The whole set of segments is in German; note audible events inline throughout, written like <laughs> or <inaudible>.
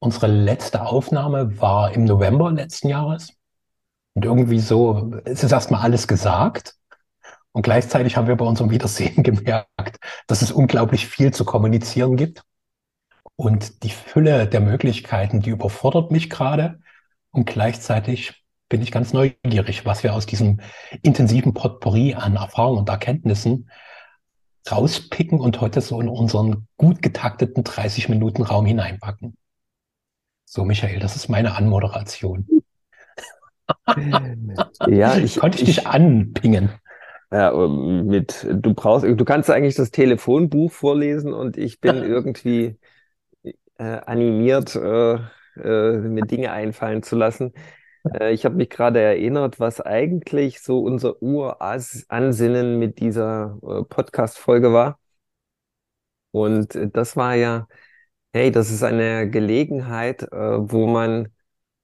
unsere letzte Aufnahme war im November letzten Jahres. Und irgendwie so, es ist erstmal alles gesagt. Und gleichzeitig haben wir bei unserem Wiedersehen <laughs> gemerkt, dass es unglaublich viel zu kommunizieren gibt. Und die Fülle der Möglichkeiten, die überfordert mich gerade. Und gleichzeitig bin ich ganz neugierig, was wir aus diesem intensiven Potpourri an Erfahrungen und Erkenntnissen rauspicken und heute so in unseren gut getakteten 30 Minuten Raum hineinpacken. So, Michael, das ist meine Anmoderation. <laughs> ja, ich konnte ich, ich dich anpingen. Ja, mit du brauchst, du kannst eigentlich das Telefonbuch vorlesen und ich bin <laughs> irgendwie äh, animiert, äh, äh, mir Dinge einfallen zu lassen. Äh, ich habe mich gerade erinnert, was eigentlich so unser Uransinnen mit dieser äh, Podcast-Folge war. Und äh, das war ja, hey, das ist eine Gelegenheit, wo man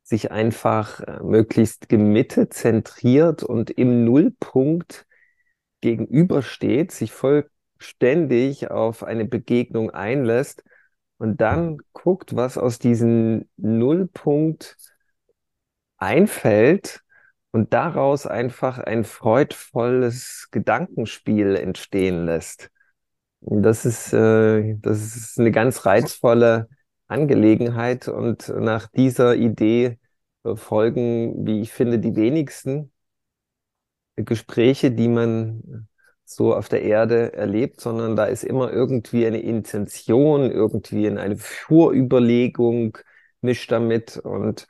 sich einfach möglichst gemittet, zentriert und im Nullpunkt gegenübersteht, sich vollständig auf eine Begegnung einlässt und dann guckt, was aus diesem Nullpunkt einfällt und daraus einfach ein freudvolles Gedankenspiel entstehen lässt. Das ist, äh, das ist eine ganz reizvolle Angelegenheit und nach dieser Idee folgen, wie ich finde, die wenigsten Gespräche, die man so auf der Erde erlebt, sondern da ist immer irgendwie eine Intention, irgendwie eine Vorüberlegung mischt damit und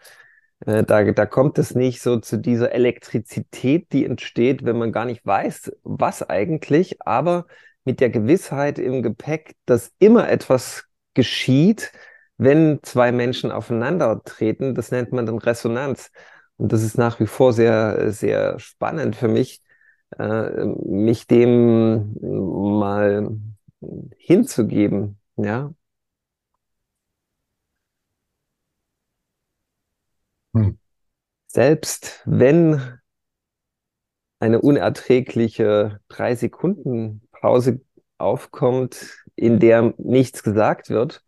äh, da, da kommt es nicht so zu dieser Elektrizität, die entsteht, wenn man gar nicht weiß, was eigentlich, aber mit der Gewissheit im Gepäck, dass immer etwas geschieht, wenn zwei Menschen aufeinander treten. Das nennt man dann Resonanz. Und das ist nach wie vor sehr, sehr spannend für mich, äh, mich dem mal hinzugeben, ja. Hm. Selbst wenn eine unerträgliche drei Sekunden Pause aufkommt, in der nichts gesagt wird,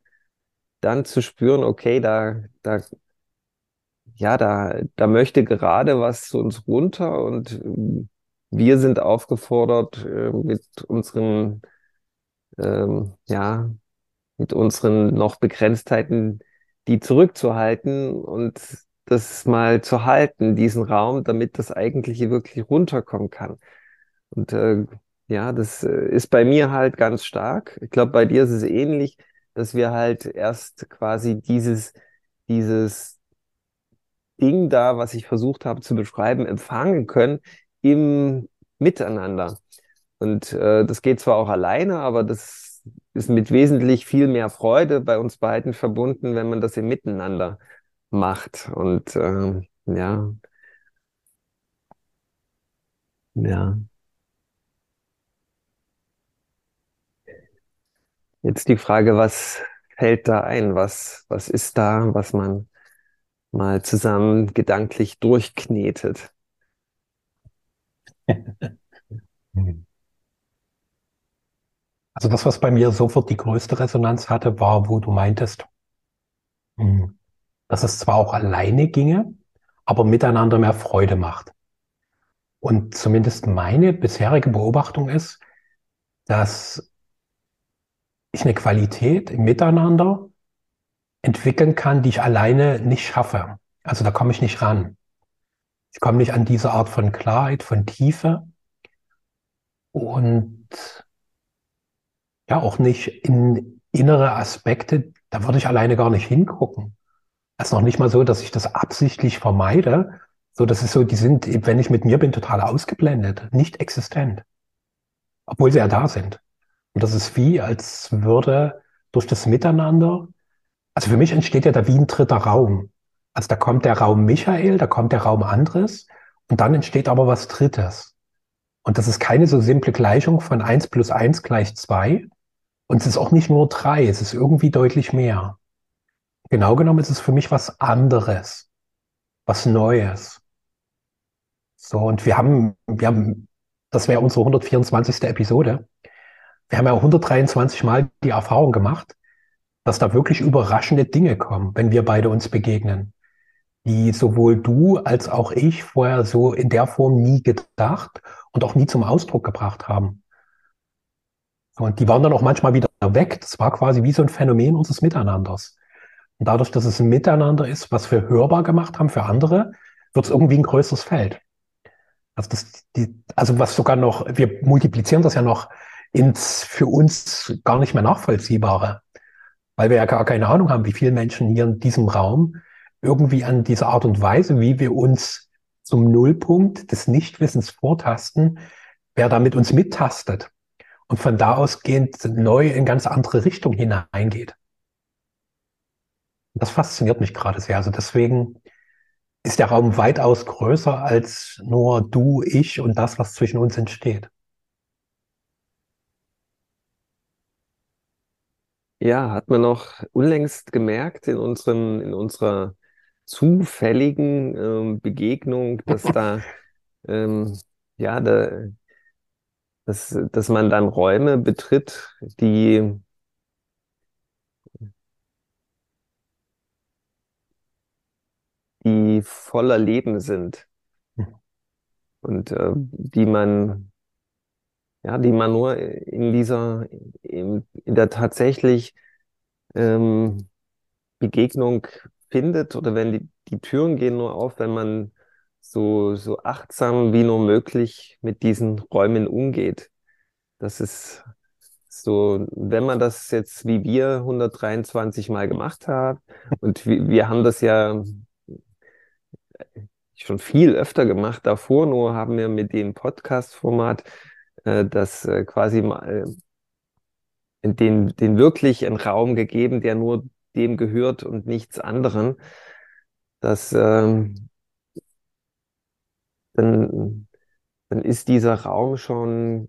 dann zu spüren, okay, da, da, ja, da, da möchte gerade was zu uns runter und wir sind aufgefordert, äh, mit unseren, ähm, ja, mit unseren noch Begrenztheiten, die zurückzuhalten und das mal zu halten, diesen Raum, damit das Eigentliche wirklich runterkommen kann. Und äh, ja, das äh, ist bei mir halt ganz stark. Ich glaube, bei dir ist es ähnlich, dass wir halt erst quasi dieses, dieses Ding da, was ich versucht habe zu beschreiben, empfangen können im Miteinander. Und äh, das geht zwar auch alleine, aber das ist mit wesentlich viel mehr Freude bei uns beiden verbunden, wenn man das im Miteinander macht. Und äh, ja, ja. Jetzt die Frage, was fällt da ein? Was, was ist da, was man mal zusammen gedanklich durchknetet? <laughs> Also das, was bei mir sofort die größte Resonanz hatte, war, wo du meintest, hm, dass es zwar auch alleine ginge, aber miteinander mehr Freude macht. Und zumindest meine bisherige Beobachtung ist, dass ich eine Qualität im Miteinander entwickeln kann, die ich alleine nicht schaffe. Also da komme ich nicht ran. Ich komme nicht an diese Art von Klarheit, von Tiefe und ja auch nicht in innere Aspekte, da würde ich alleine gar nicht hingucken. Es ist noch nicht mal so, dass ich das absichtlich vermeide. So, das ist so, die sind, wenn ich mit mir bin, total ausgeblendet, nicht existent. Obwohl sie ja da sind. Und das ist wie, als würde durch das Miteinander, also für mich entsteht ja da wie ein dritter Raum. Also da kommt der Raum Michael, da kommt der Raum Andres und dann entsteht aber was Drittes. Und das ist keine so simple Gleichung von eins plus eins gleich zwei. Und es ist auch nicht nur drei, es ist irgendwie deutlich mehr. Genau genommen ist es für mich was anderes, was Neues. So, und wir haben, wir haben, das wäre unsere 124. Episode. Wir haben ja 123 Mal die Erfahrung gemacht, dass da wirklich überraschende Dinge kommen, wenn wir beide uns begegnen, die sowohl du als auch ich vorher so in der Form nie gedacht und auch nie zum Ausdruck gebracht haben. Und die waren dann auch manchmal wieder weg. Das war quasi wie so ein Phänomen unseres Miteinanders. Und dadurch, dass es ein Miteinander ist, was wir hörbar gemacht haben für andere, wird es irgendwie ein größeres Feld. Also, das, die, also was sogar noch, wir multiplizieren das ja noch ins für uns gar nicht mehr nachvollziehbare, weil wir ja gar keine Ahnung haben, wie viele Menschen hier in diesem Raum irgendwie an diese Art und Weise, wie wir uns zum Nullpunkt des Nichtwissens vortasten, wer da mit uns mittastet und von da ausgehend neu in ganz andere Richtung hineingeht. Das fasziniert mich gerade sehr. Also deswegen ist der Raum weitaus größer als nur du, ich und das, was zwischen uns entsteht. Ja, hat man noch unlängst gemerkt in unseren, in unserer zufälligen ähm, Begegnung, dass da, ähm, ja, da, dass, dass man dann Räume betritt, die die voller Leben sind. Und äh, die man ja, die man nur in dieser in, in der tatsächlich ähm, Begegnung findet oder wenn die, die Türen gehen nur auf, wenn man so so achtsam wie nur möglich mit diesen Räumen umgeht. Das ist so, wenn man das jetzt wie wir 123 Mal gemacht hat und wir, wir haben das ja schon viel öfter gemacht davor, nur haben wir mit dem Podcast-Format äh, das äh, quasi mal äh, den, den wirklich einen Raum gegeben, der nur dem gehört und nichts anderen. Das ähm, dann, dann ist dieser Raum schon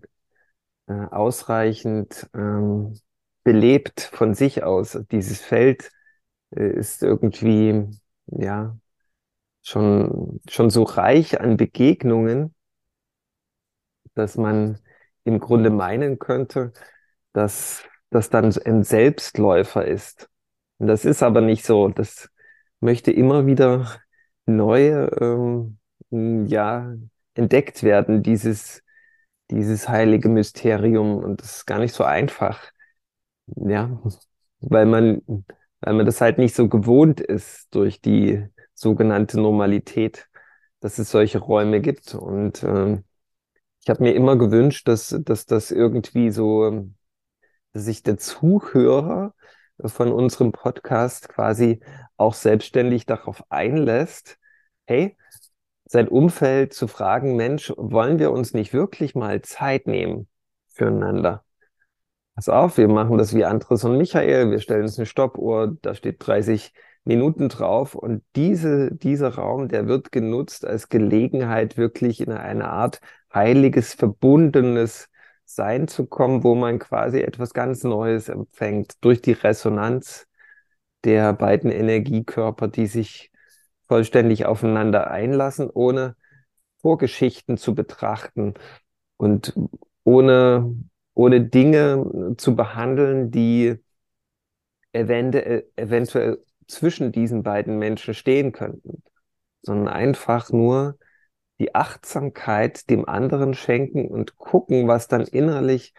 äh, ausreichend ähm, belebt von sich aus. Dieses Feld äh, ist irgendwie ja schon, schon so reich an Begegnungen, dass man im Grunde meinen könnte, dass das dann ein Selbstläufer ist. Und das ist aber nicht so. Das möchte immer wieder neu ähm, ja, entdeckt werden, dieses, dieses heilige Mysterium. Und das ist gar nicht so einfach. Ja, weil man, weil man das halt nicht so gewohnt ist durch die sogenannte Normalität, dass es solche Räume gibt. Und ähm, ich habe mir immer gewünscht, dass, dass das irgendwie so, dass sich der Zuhörer von unserem Podcast quasi auch selbstständig darauf einlässt, hey, sein Umfeld zu fragen, Mensch, wollen wir uns nicht wirklich mal Zeit nehmen füreinander? Pass auf, wir machen das wie Andres und Michael, wir stellen uns eine Stoppuhr, da steht 30 Minuten drauf. Und diese, dieser Raum, der wird genutzt als Gelegenheit, wirklich in eine Art heiliges, verbundenes Sein zu kommen, wo man quasi etwas ganz Neues empfängt durch die Resonanz der beiden Energiekörper, die sich vollständig aufeinander einlassen, ohne Vorgeschichten zu betrachten und ohne, ohne Dinge zu behandeln, die eventuell, eventuell zwischen diesen beiden Menschen stehen könnten, sondern einfach nur die Achtsamkeit dem anderen schenken und gucken, was dann innerlich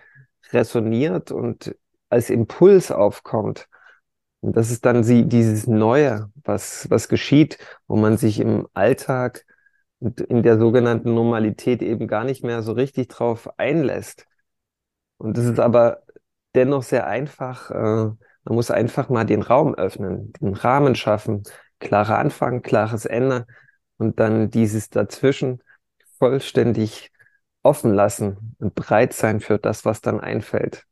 resoniert und als Impuls aufkommt. Und das ist dann sie, dieses Neue, was, was geschieht, wo man sich im Alltag und in der sogenannten Normalität eben gar nicht mehr so richtig drauf einlässt. Und das ist aber dennoch sehr einfach, äh, man muss einfach mal den Raum öffnen, den Rahmen schaffen, klarer Anfang, klares Ende und dann dieses dazwischen vollständig offen lassen und bereit sein für das, was dann einfällt.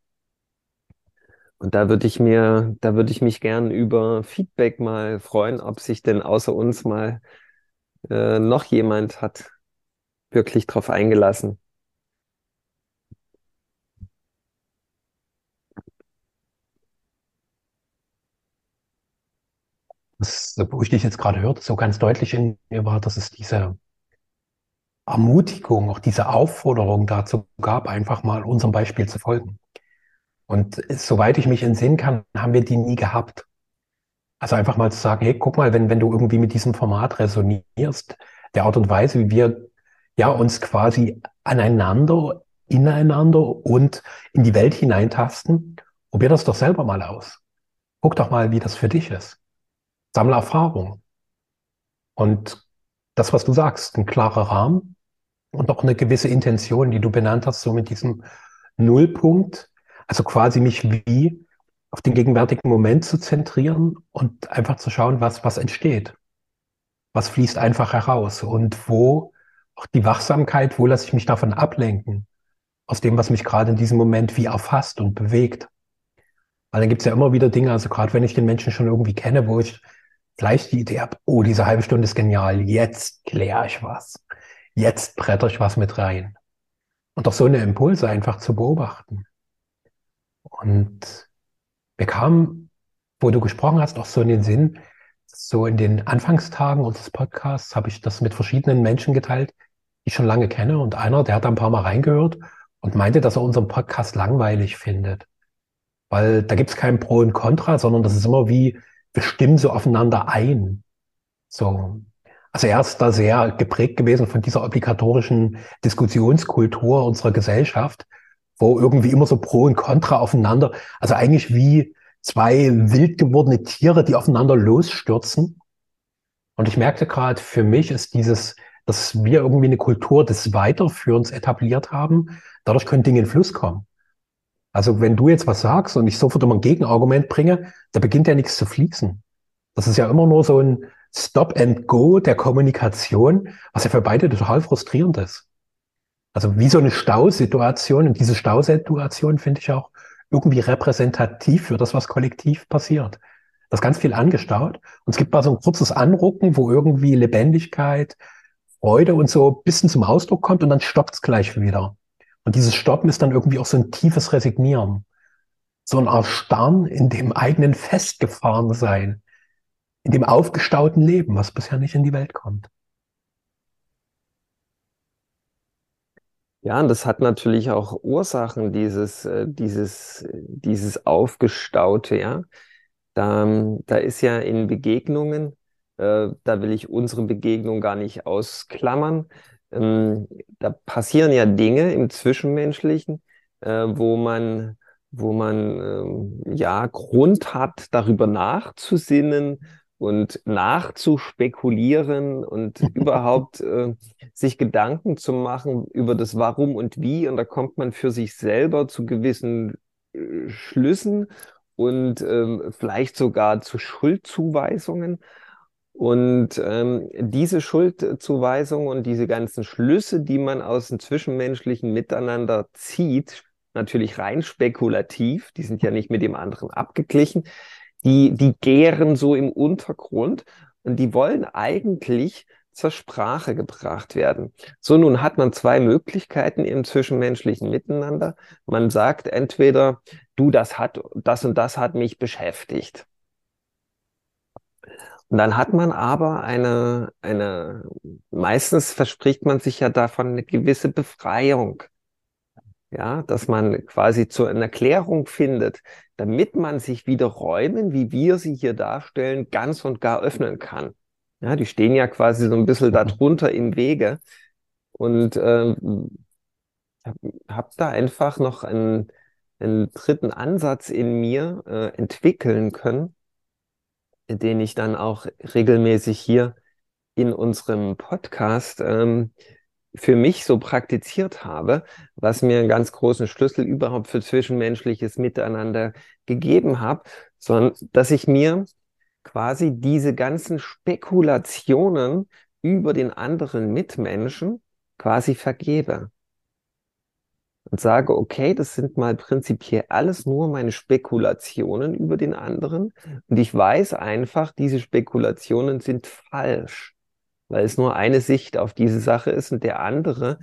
Und da würde ich mir, da würde ich mich gern über Feedback mal freuen, ob sich denn außer uns mal äh, noch jemand hat wirklich drauf eingelassen. Das, wo ich dich jetzt gerade hörte, so ganz deutlich in mir war, dass es diese Ermutigung, auch diese Aufforderung dazu gab, einfach mal unserem Beispiel zu folgen. Und soweit ich mich entsinnen kann, haben wir die nie gehabt. Also einfach mal zu sagen, hey, guck mal, wenn, wenn du irgendwie mit diesem Format resonierst, der Art und Weise, wie wir ja uns quasi aneinander, ineinander und in die Welt hineintasten, probier das doch selber mal aus. Guck doch mal, wie das für dich ist. Sammle Erfahrung. Und das, was du sagst, ein klarer Rahmen und auch eine gewisse Intention, die du benannt hast, so mit diesem Nullpunkt, also quasi mich wie auf den gegenwärtigen Moment zu zentrieren und einfach zu schauen, was, was entsteht. Was fließt einfach heraus und wo auch die Wachsamkeit, wo lasse ich mich davon ablenken, aus dem, was mich gerade in diesem Moment wie erfasst und bewegt. Weil dann gibt es ja immer wieder Dinge, also gerade wenn ich den Menschen schon irgendwie kenne, wo ich vielleicht die Idee habe, oh, diese halbe Stunde ist genial, jetzt kläre ich was, jetzt bretter ich was mit rein. Und auch so eine Impulse einfach zu beobachten. Und mir kam, wo du gesprochen hast, auch so in den Sinn, so in den Anfangstagen unseres Podcasts habe ich das mit verschiedenen Menschen geteilt, die ich schon lange kenne. Und einer, der hat ein paar Mal reingehört und meinte, dass er unseren Podcast langweilig findet. Weil da gibt es kein Pro und Contra, sondern das ist immer wie, wir stimmen so aufeinander ein. So. Also er ist da sehr geprägt gewesen von dieser obligatorischen Diskussionskultur unserer Gesellschaft, wo irgendwie immer so Pro und Contra aufeinander, also eigentlich wie zwei wild gewordene Tiere, die aufeinander losstürzen. Und ich merkte gerade, für mich ist dieses, dass wir irgendwie eine Kultur des Weiterführens etabliert haben, dadurch können Dinge in Fluss kommen. Also wenn du jetzt was sagst und ich sofort immer ein Gegenargument bringe, da beginnt ja nichts zu fließen. Das ist ja immer nur so ein Stop and Go der Kommunikation, was ja für beide total frustrierend ist. Also wie so eine Stausituation und diese Stausituation finde ich auch irgendwie repräsentativ für das, was kollektiv passiert. Das ist ganz viel angestaut und es gibt mal so ein kurzes Anrucken, wo irgendwie Lebendigkeit, Freude und so ein bisschen zum Ausdruck kommt und dann stoppt es gleich wieder. Und dieses Stoppen ist dann irgendwie auch so ein tiefes Resignieren. So ein Erstarren in dem eigenen Festgefahrensein, in dem aufgestauten Leben, was bisher nicht in die Welt kommt. Ja, und das hat natürlich auch Ursachen, dieses, äh, dieses, dieses Aufgestaute, ja. Da, da ist ja in Begegnungen, äh, da will ich unsere Begegnung gar nicht ausklammern, ähm, da passieren ja Dinge im Zwischenmenschlichen, äh, wo man, wo man ähm, ja Grund hat, darüber nachzusinnen und nachzuspekulieren und <laughs> überhaupt äh, sich Gedanken zu machen über das Warum und Wie. Und da kommt man für sich selber zu gewissen äh, Schlüssen und ähm, vielleicht sogar zu Schuldzuweisungen. Und ähm, diese Schuldzuweisung und diese ganzen Schlüsse, die man aus dem zwischenmenschlichen Miteinander zieht, natürlich rein spekulativ, die sind ja nicht mit dem anderen abgeglichen, die, die gären so im Untergrund und die wollen eigentlich zur Sprache gebracht werden. So, nun hat man zwei Möglichkeiten im zwischenmenschlichen Miteinander. Man sagt entweder, du, das hat, das und das hat mich beschäftigt. Und dann hat man aber eine, eine, meistens verspricht man sich ja davon eine gewisse Befreiung. Ja, dass man quasi zu einer Erklärung findet, damit man sich wieder Räumen, wie wir sie hier darstellen, ganz und gar öffnen kann. Ja, die stehen ja quasi so ein bisschen darunter im Wege. Und äh, habe da einfach noch einen, einen dritten Ansatz in mir äh, entwickeln können, den ich dann auch regelmäßig hier in unserem Podcast ähm, für mich so praktiziert habe, was mir einen ganz großen Schlüssel überhaupt für zwischenmenschliches Miteinander gegeben hat, sondern dass ich mir quasi diese ganzen Spekulationen über den anderen Mitmenschen quasi vergebe und sage, okay, das sind mal prinzipiell alles nur meine Spekulationen über den anderen und ich weiß einfach, diese Spekulationen sind falsch, weil es nur eine Sicht auf diese Sache ist und der andere,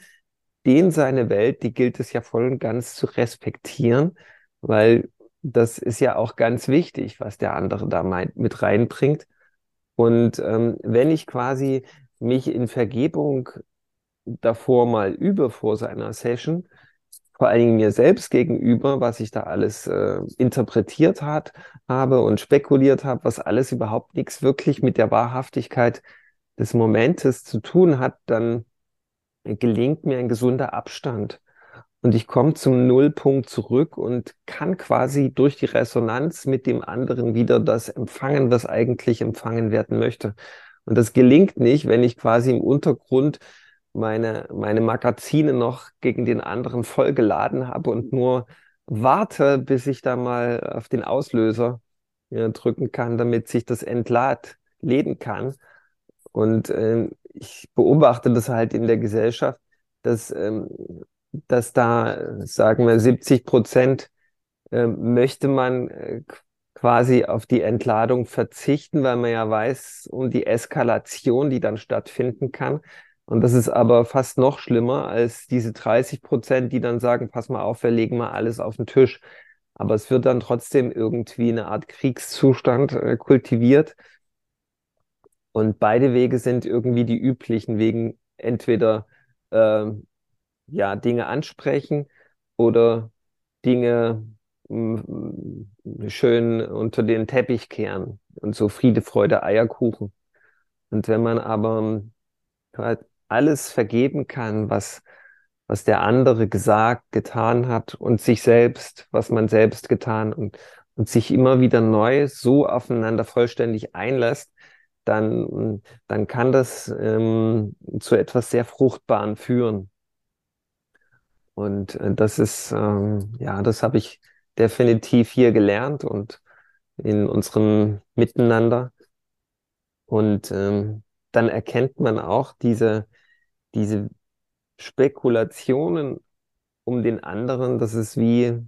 den seine Welt, die gilt es ja voll und ganz zu respektieren, weil das ist ja auch ganz wichtig, was der andere da mit reinbringt. Und ähm, wenn ich quasi mich in Vergebung davor mal übe vor seiner Session, vor allen Dingen mir selbst gegenüber, was ich da alles äh, interpretiert hat, habe und spekuliert habe, was alles überhaupt nichts wirklich mit der Wahrhaftigkeit des Momentes zu tun hat, dann gelingt mir ein gesunder Abstand. Und ich komme zum Nullpunkt zurück und kann quasi durch die Resonanz mit dem anderen wieder das empfangen, was eigentlich empfangen werden möchte. Und das gelingt nicht, wenn ich quasi im Untergrund meine, meine Magazine noch gegen den anderen vollgeladen habe und nur warte, bis ich da mal auf den Auslöser ja, drücken kann, damit sich das Entlad leden kann. Und äh, ich beobachte das halt in der Gesellschaft, dass, ähm, dass da, sagen wir, 70 Prozent äh, möchte man äh, quasi auf die Entladung verzichten, weil man ja weiß um die Eskalation, die dann stattfinden kann. Und das ist aber fast noch schlimmer als diese 30 Prozent, die dann sagen, pass mal auf, wir legen mal alles auf den Tisch. Aber es wird dann trotzdem irgendwie eine Art Kriegszustand äh, kultiviert. Und beide Wege sind irgendwie die üblichen Wegen, entweder äh, ja, Dinge ansprechen oder Dinge schön unter den Teppich kehren und so Friede, Freude, Eierkuchen. Und wenn man aber alles vergeben kann, was, was der andere gesagt, getan hat und sich selbst, was man selbst getan und, und sich immer wieder neu so aufeinander vollständig einlässt, dann, dann kann das ähm, zu etwas sehr Fruchtbaren führen. Und äh, das ist, ähm, ja, das habe ich definitiv hier gelernt und in unserem Miteinander. Und ähm, dann erkennt man auch diese, diese Spekulationen um den anderen, das ist wie,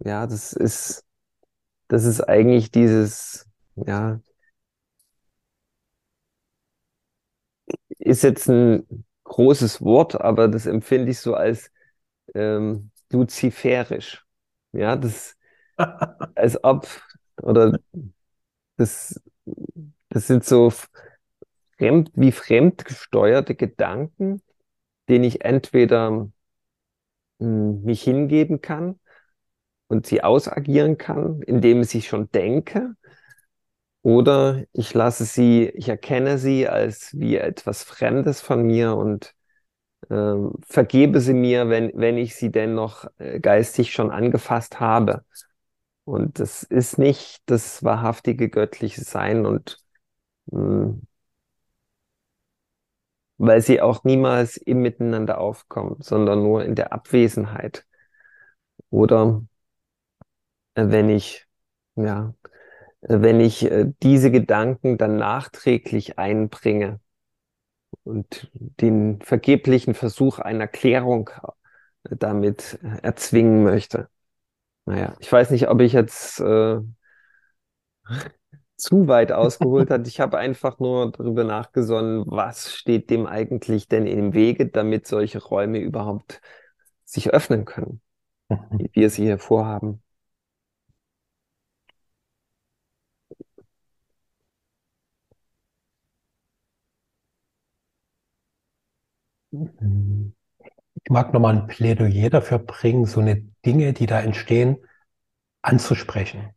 ja, das ist, das ist eigentlich dieses, ja, ist jetzt ein großes Wort, aber das empfinde ich so als ähm, luziferisch. Ja, das, <laughs> als ob, oder das, das sind so fremd, wie fremdgesteuerte Gedanken, denen ich entweder mh, hm, mich hingeben kann und sie ausagieren kann, indem ich sie schon denke, oder ich lasse sie, ich erkenne sie als wie etwas Fremdes von mir und äh, vergebe sie mir, wenn, wenn ich sie denn noch äh, geistig schon angefasst habe. Und das ist nicht das wahrhaftige göttliche Sein und mh, hm, weil sie auch niemals im Miteinander aufkommen, sondern nur in der Abwesenheit. Oder äh, wenn ich, ja, äh, wenn ich äh, diese Gedanken dann nachträglich einbringe und den vergeblichen Versuch einer Klärung damit erzwingen möchte. Naja, ich weiß nicht, ob ich jetzt äh, zu weit ausgeholt hat. Ich habe einfach nur darüber nachgesonnen, was steht dem eigentlich denn im Wege, damit solche Räume überhaupt sich öffnen können, mhm. wie wir sie hier vorhaben. Ich mag nochmal ein Plädoyer dafür bringen, so eine Dinge, die da entstehen, anzusprechen.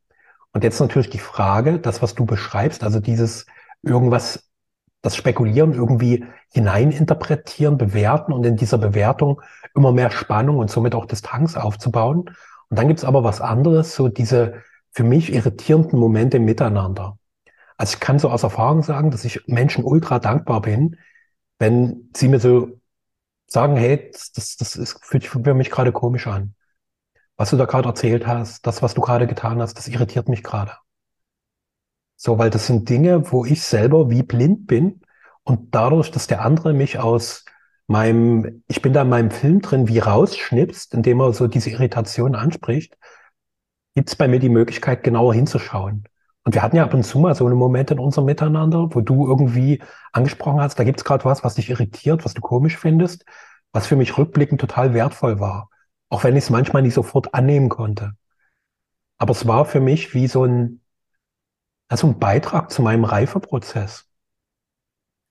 Und jetzt natürlich die Frage, das, was du beschreibst, also dieses irgendwas, das Spekulieren irgendwie hineininterpretieren, bewerten und in dieser Bewertung immer mehr Spannung und somit auch Distanz aufzubauen. Und dann gibt's aber was anderes, so diese für mich irritierenden Momente miteinander. Also ich kann so aus Erfahrung sagen, dass ich Menschen ultra dankbar bin, wenn sie mir so sagen, hey, das, das, das ist, fühlt sich für mich gerade komisch an was du da gerade erzählt hast, das, was du gerade getan hast, das irritiert mich gerade. So, weil das sind Dinge, wo ich selber wie blind bin und dadurch, dass der andere mich aus meinem, ich bin da in meinem Film drin, wie rausschnipst, indem er so diese Irritation anspricht, gibt es bei mir die Möglichkeit, genauer hinzuschauen. Und wir hatten ja ab und zu mal so eine Momente in unserem Miteinander, wo du irgendwie angesprochen hast, da gibt es gerade was, was dich irritiert, was du komisch findest, was für mich rückblickend total wertvoll war. Auch wenn ich es manchmal nicht sofort annehmen konnte. Aber es war für mich wie so ein, also ein Beitrag zu meinem Reifeprozess.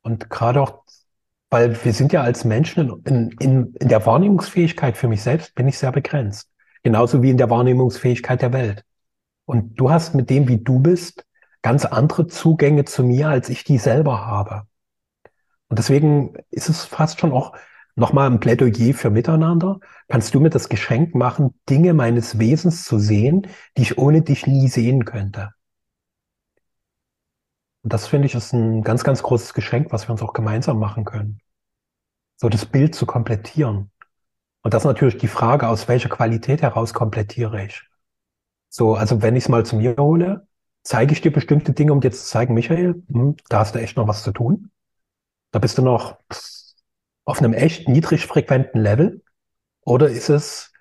Und gerade auch weil wir sind ja als Menschen in, in, in der Wahrnehmungsfähigkeit für mich selbst bin ich sehr begrenzt. Genauso wie in der Wahrnehmungsfähigkeit der Welt. Und du hast mit dem, wie du bist, ganz andere Zugänge zu mir, als ich die selber habe. Und deswegen ist es fast schon auch nochmal ein Plädoyer für Miteinander. Kannst du mir das Geschenk machen, Dinge meines Wesens zu sehen, die ich ohne dich nie sehen könnte? Und das finde ich ist ein ganz, ganz großes Geschenk, was wir uns auch gemeinsam machen können. So das Bild zu komplettieren. Und das ist natürlich die Frage, aus welcher Qualität heraus komplettiere ich. So, also wenn ich es mal zu mir hole, zeige ich dir bestimmte Dinge, um dir zu zeigen, Michael, hm, da hast du echt noch was zu tun. Da bist du noch auf einem echt niedrig frequenten Level. Oder ist es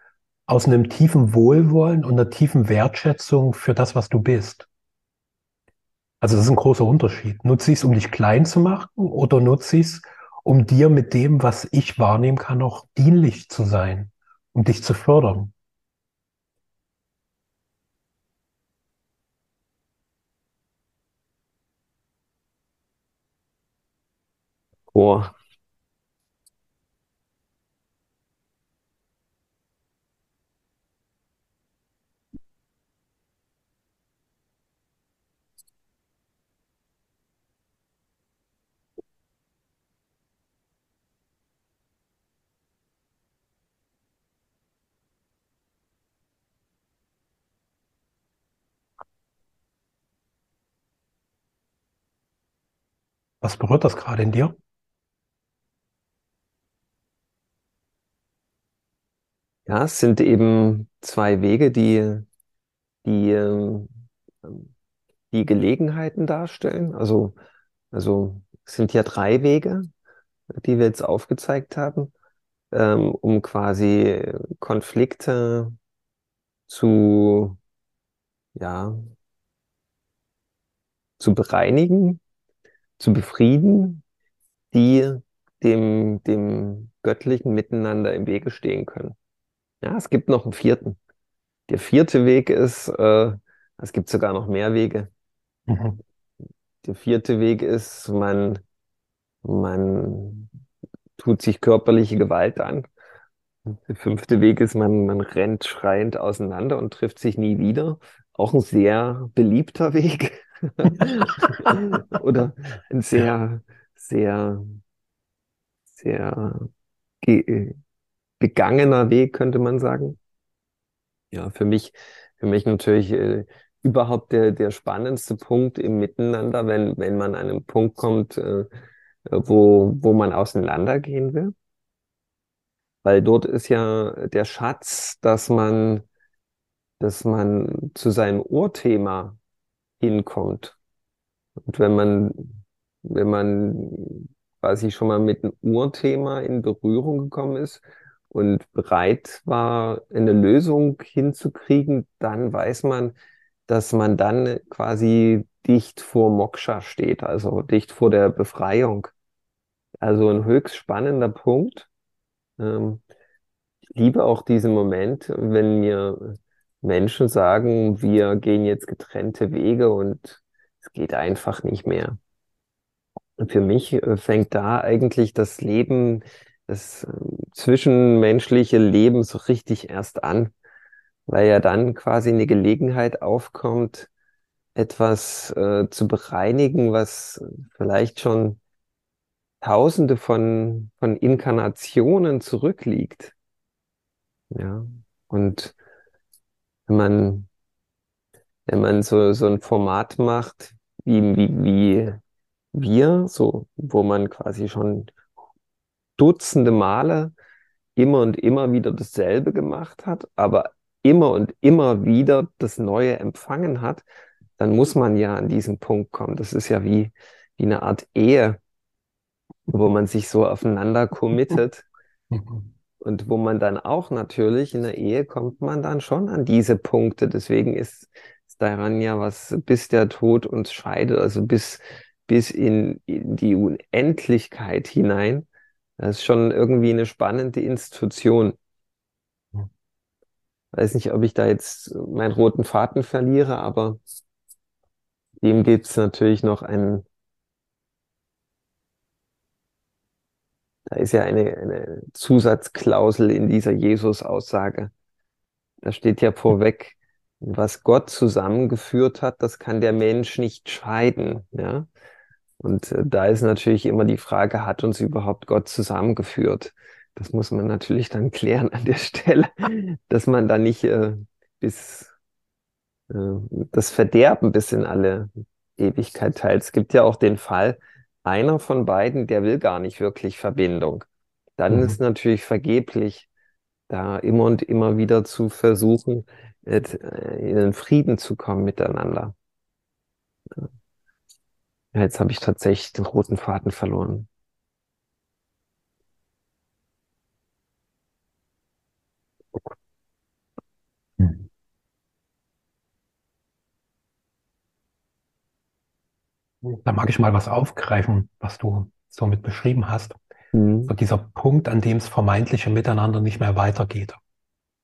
aus einem tiefen Wohlwollen und einer tiefen Wertschätzung für das, was du bist? Also das ist ein großer Unterschied. Nutze ich es, um dich klein zu machen oder nutze ich es, um dir mit dem, was ich wahrnehmen kann, auch dienlich zu sein, um dich zu fördern? Boah. Was berührt das gerade in dir? Ja, es sind eben zwei Wege, die, die, ähm, die Gelegenheiten darstellen. Also, also es sind ja drei Wege, die wir jetzt aufgezeigt haben, ähm, um quasi Konflikte zu, ja, zu bereinigen, zu befrieden, die dem, dem göttlichen Miteinander im Wege stehen können. Ja, es gibt noch einen vierten. Der vierte Weg ist, äh, es gibt sogar noch mehr Wege. Mhm. Der vierte Weg ist, man, man tut sich körperliche Gewalt an. Der fünfte Weg ist, man, man rennt schreiend auseinander und trifft sich nie wieder. Auch ein sehr beliebter Weg. <laughs> Oder ein sehr, sehr, sehr begangener Weg, könnte man sagen. Ja, für mich, für mich natürlich äh, überhaupt der, der spannendste Punkt im Miteinander, wenn, wenn man an einen Punkt kommt, äh, wo, wo man auseinandergehen will. Weil dort ist ja der Schatz, dass man, dass man zu seinem Urthema hinkommt. Und wenn man, wenn man quasi schon mal mit einem Urthema in Berührung gekommen ist und bereit war, eine Lösung hinzukriegen, dann weiß man, dass man dann quasi dicht vor Moksha steht, also dicht vor der Befreiung. Also ein höchst spannender Punkt. Ähm, ich liebe auch diesen Moment, wenn mir Menschen sagen, wir gehen jetzt getrennte Wege und es geht einfach nicht mehr. Und für mich äh, fängt da eigentlich das Leben, das ähm, zwischenmenschliche Leben so richtig erst an, weil ja dann quasi eine Gelegenheit aufkommt, etwas äh, zu bereinigen, was vielleicht schon Tausende von, von Inkarnationen zurückliegt. Ja, und wenn man, wenn man so, so ein Format macht, wie, wie, wie wir, so, wo man quasi schon Dutzende Male immer und immer wieder dasselbe gemacht hat, aber immer und immer wieder das Neue empfangen hat, dann muss man ja an diesen Punkt kommen. Das ist ja wie, wie eine Art Ehe, wo man sich so aufeinander committet. Und wo man dann auch natürlich in der Ehe kommt man dann schon an diese Punkte. Deswegen ist, ist daran ja was, bis der Tod uns scheidet, also bis, bis in, in die Unendlichkeit hinein. Das ist schon irgendwie eine spannende Institution. Weiß nicht, ob ich da jetzt meinen roten Faden verliere, aber dem gibt es natürlich noch einen Da ist ja eine, eine Zusatzklausel in dieser Jesus-Aussage. Da steht ja vorweg, was Gott zusammengeführt hat, das kann der Mensch nicht scheiden. Ja? Und äh, da ist natürlich immer die Frage, hat uns überhaupt Gott zusammengeführt? Das muss man natürlich dann <laughs> klären an der Stelle, dass man da nicht äh, bis äh, das Verderben bis in alle Ewigkeit teilt. Es gibt ja auch den Fall, einer von beiden, der will gar nicht wirklich Verbindung. Dann mhm. ist natürlich vergeblich, da immer und immer wieder zu versuchen, äh, in den Frieden zu kommen miteinander. Ja, jetzt habe ich tatsächlich den roten Faden verloren. Da mag ich mal was aufgreifen, was du so mit beschrieben hast. Mhm. So dieser Punkt, an dem es vermeintliche Miteinander nicht mehr weitergeht.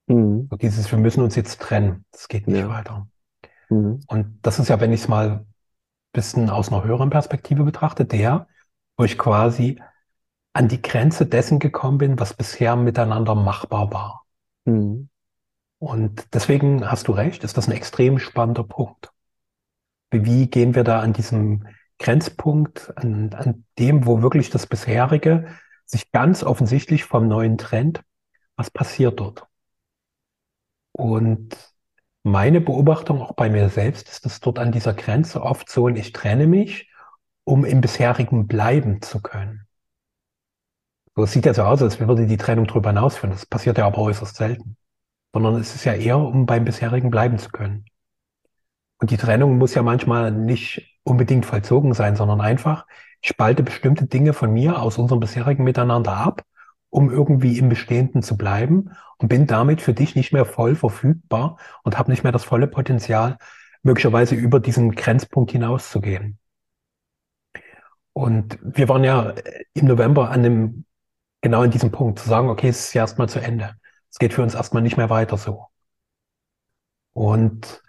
Mhm. So dieses, wir müssen uns jetzt trennen. Das geht nicht ja. weiter. Mhm. Und das ist ja, wenn ich es mal ein bisschen aus einer höheren Perspektive betrachte, der, wo ich quasi an die Grenze dessen gekommen bin, was bisher miteinander machbar war. Mhm. Und deswegen hast du recht, ist das ein extrem spannender Punkt. Wie gehen wir da an diesem Grenzpunkt, an, an dem, wo wirklich das bisherige sich ganz offensichtlich vom neuen trennt? Was passiert dort? Und meine Beobachtung auch bei mir selbst ist, dass dort an dieser Grenze oft so ein Ich trenne mich, um im bisherigen bleiben zu können. So es sieht ja so aus, als würde die Trennung darüber hinausführen. Das passiert ja aber äußerst selten. Sondern es ist ja eher, um beim bisherigen bleiben zu können. Und die Trennung muss ja manchmal nicht unbedingt vollzogen sein, sondern einfach, ich spalte bestimmte Dinge von mir aus unserem bisherigen Miteinander ab um irgendwie im Bestehenden zu bleiben und bin damit für dich nicht mehr voll verfügbar und habe nicht mehr das volle Potenzial, möglicherweise über diesen Grenzpunkt hinauszugehen. Und wir waren ja im November an dem, genau in diesem Punkt, zu sagen, okay, es ist ja erstmal zu Ende. Es geht für uns erstmal nicht mehr weiter so. Und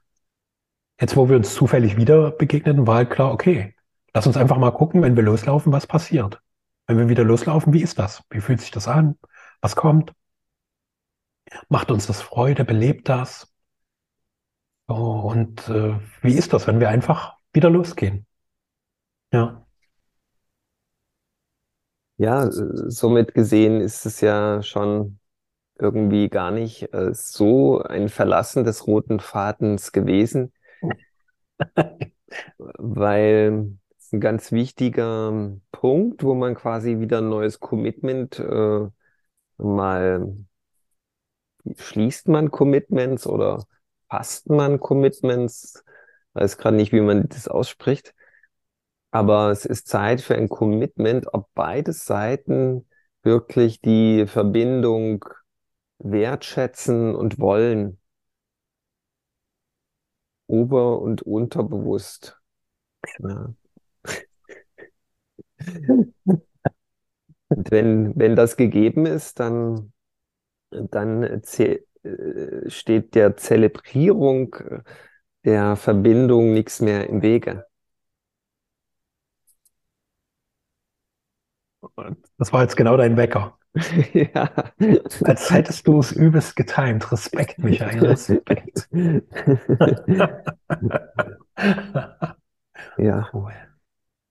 jetzt, wo wir uns zufällig wieder begegneten, war halt klar, okay, lass uns einfach mal gucken, wenn wir loslaufen, was passiert. Wenn wir wieder loslaufen, wie ist das? Wie fühlt sich das an? Was kommt? Macht uns das Freude? Belebt das? Und äh, wie ist das, wenn wir einfach wieder losgehen? Ja. Ja, somit gesehen ist es ja schon irgendwie gar nicht äh, so ein Verlassen des roten Fadens gewesen, weil ist ein ganz wichtiger Punkt, wo man quasi wieder ein neues Commitment äh, mal schließt man Commitments oder fasst man Commitments. Weiß gerade nicht, wie man das ausspricht. Aber es ist Zeit für ein Commitment, ob beide Seiten wirklich die Verbindung wertschätzen und wollen. Ober- und unterbewusst. Ja. Und wenn, wenn das gegeben ist, dann, dann äh, steht der Zelebrierung der Verbindung nichts mehr im Wege. Das war jetzt genau dein Wecker. Ja. Als hättest du es übelst getimt. Respekt, Michael, Respekt. <laughs> ja. Cool.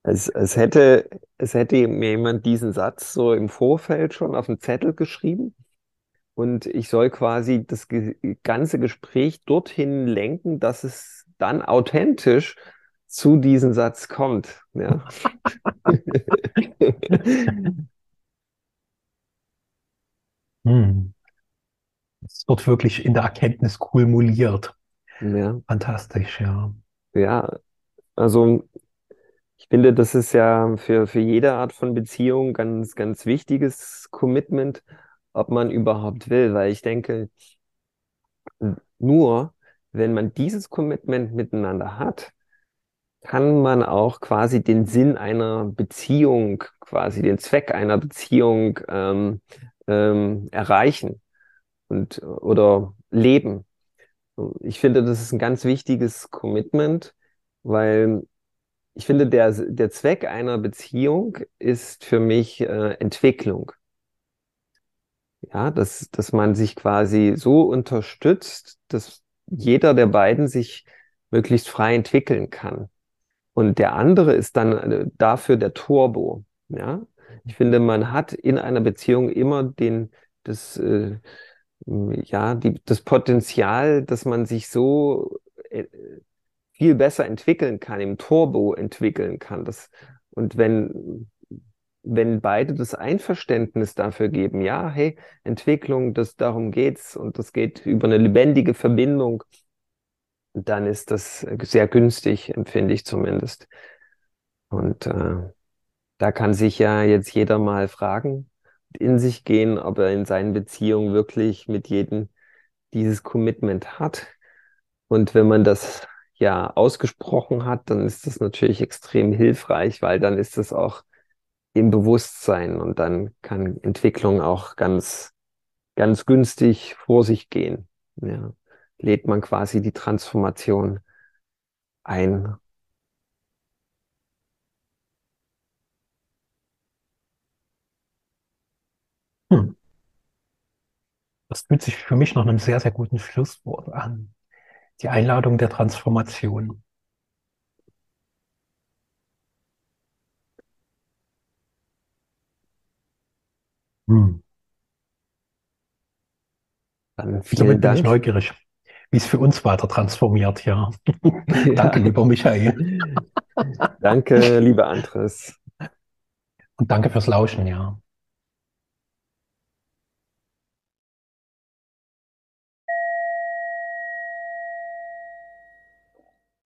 Es, es hätte, es hätte mir jemand diesen Satz so im Vorfeld schon auf den Zettel geschrieben. Und ich soll quasi das ganze Gespräch dorthin lenken, dass es dann authentisch zu diesem Satz kommt. Ja. <laughs> <laughs> hm. Es wird wirklich in der Erkenntnis kulmuliert. Ja. Fantastisch, ja. Ja, also ich finde, das ist ja für, für jede Art von Beziehung ganz, ganz wichtiges Commitment, ob man überhaupt will, weil ich denke, nur wenn man dieses Commitment miteinander hat, kann man auch quasi den Sinn einer Beziehung, quasi den Zweck einer Beziehung ähm, ähm, erreichen und oder leben. Ich finde, das ist ein ganz wichtiges Commitment, weil ich finde, der, der Zweck einer Beziehung ist für mich äh, Entwicklung. Ja, dass, dass man sich quasi so unterstützt, dass jeder der beiden sich möglichst frei entwickeln kann. Und der andere ist dann äh, dafür der Turbo. Ja, ich finde, man hat in einer Beziehung immer den, das, äh, ja, die, das Potenzial, dass man sich so äh, viel besser entwickeln kann, im Turbo entwickeln kann. Das, und wenn, wenn beide das Einverständnis dafür geben, ja, hey, Entwicklung, das, darum geht's und das geht über eine lebendige Verbindung, dann ist das sehr günstig, empfinde ich zumindest. Und äh, da kann sich ja jetzt jeder mal fragen, in sich gehen, ob er in seinen Beziehungen wirklich mit jedem dieses Commitment hat. Und wenn man das ja ausgesprochen hat, dann ist das natürlich extrem hilfreich, weil dann ist es auch im Bewusstsein und dann kann Entwicklung auch ganz, ganz günstig vor sich gehen. Ja, lädt man quasi die Transformation ein. Hm. Das fühlt sich für mich nach einem sehr, sehr guten Schlusswort an die Einladung der Transformation. Hm. Dann vielen Damit Dank. bin ich neugierig, wie es für uns weiter transformiert, ja. ja. <laughs> Danke, lieber Michael. danke, lieber Andres. Und danke fürs Lauschen, ja.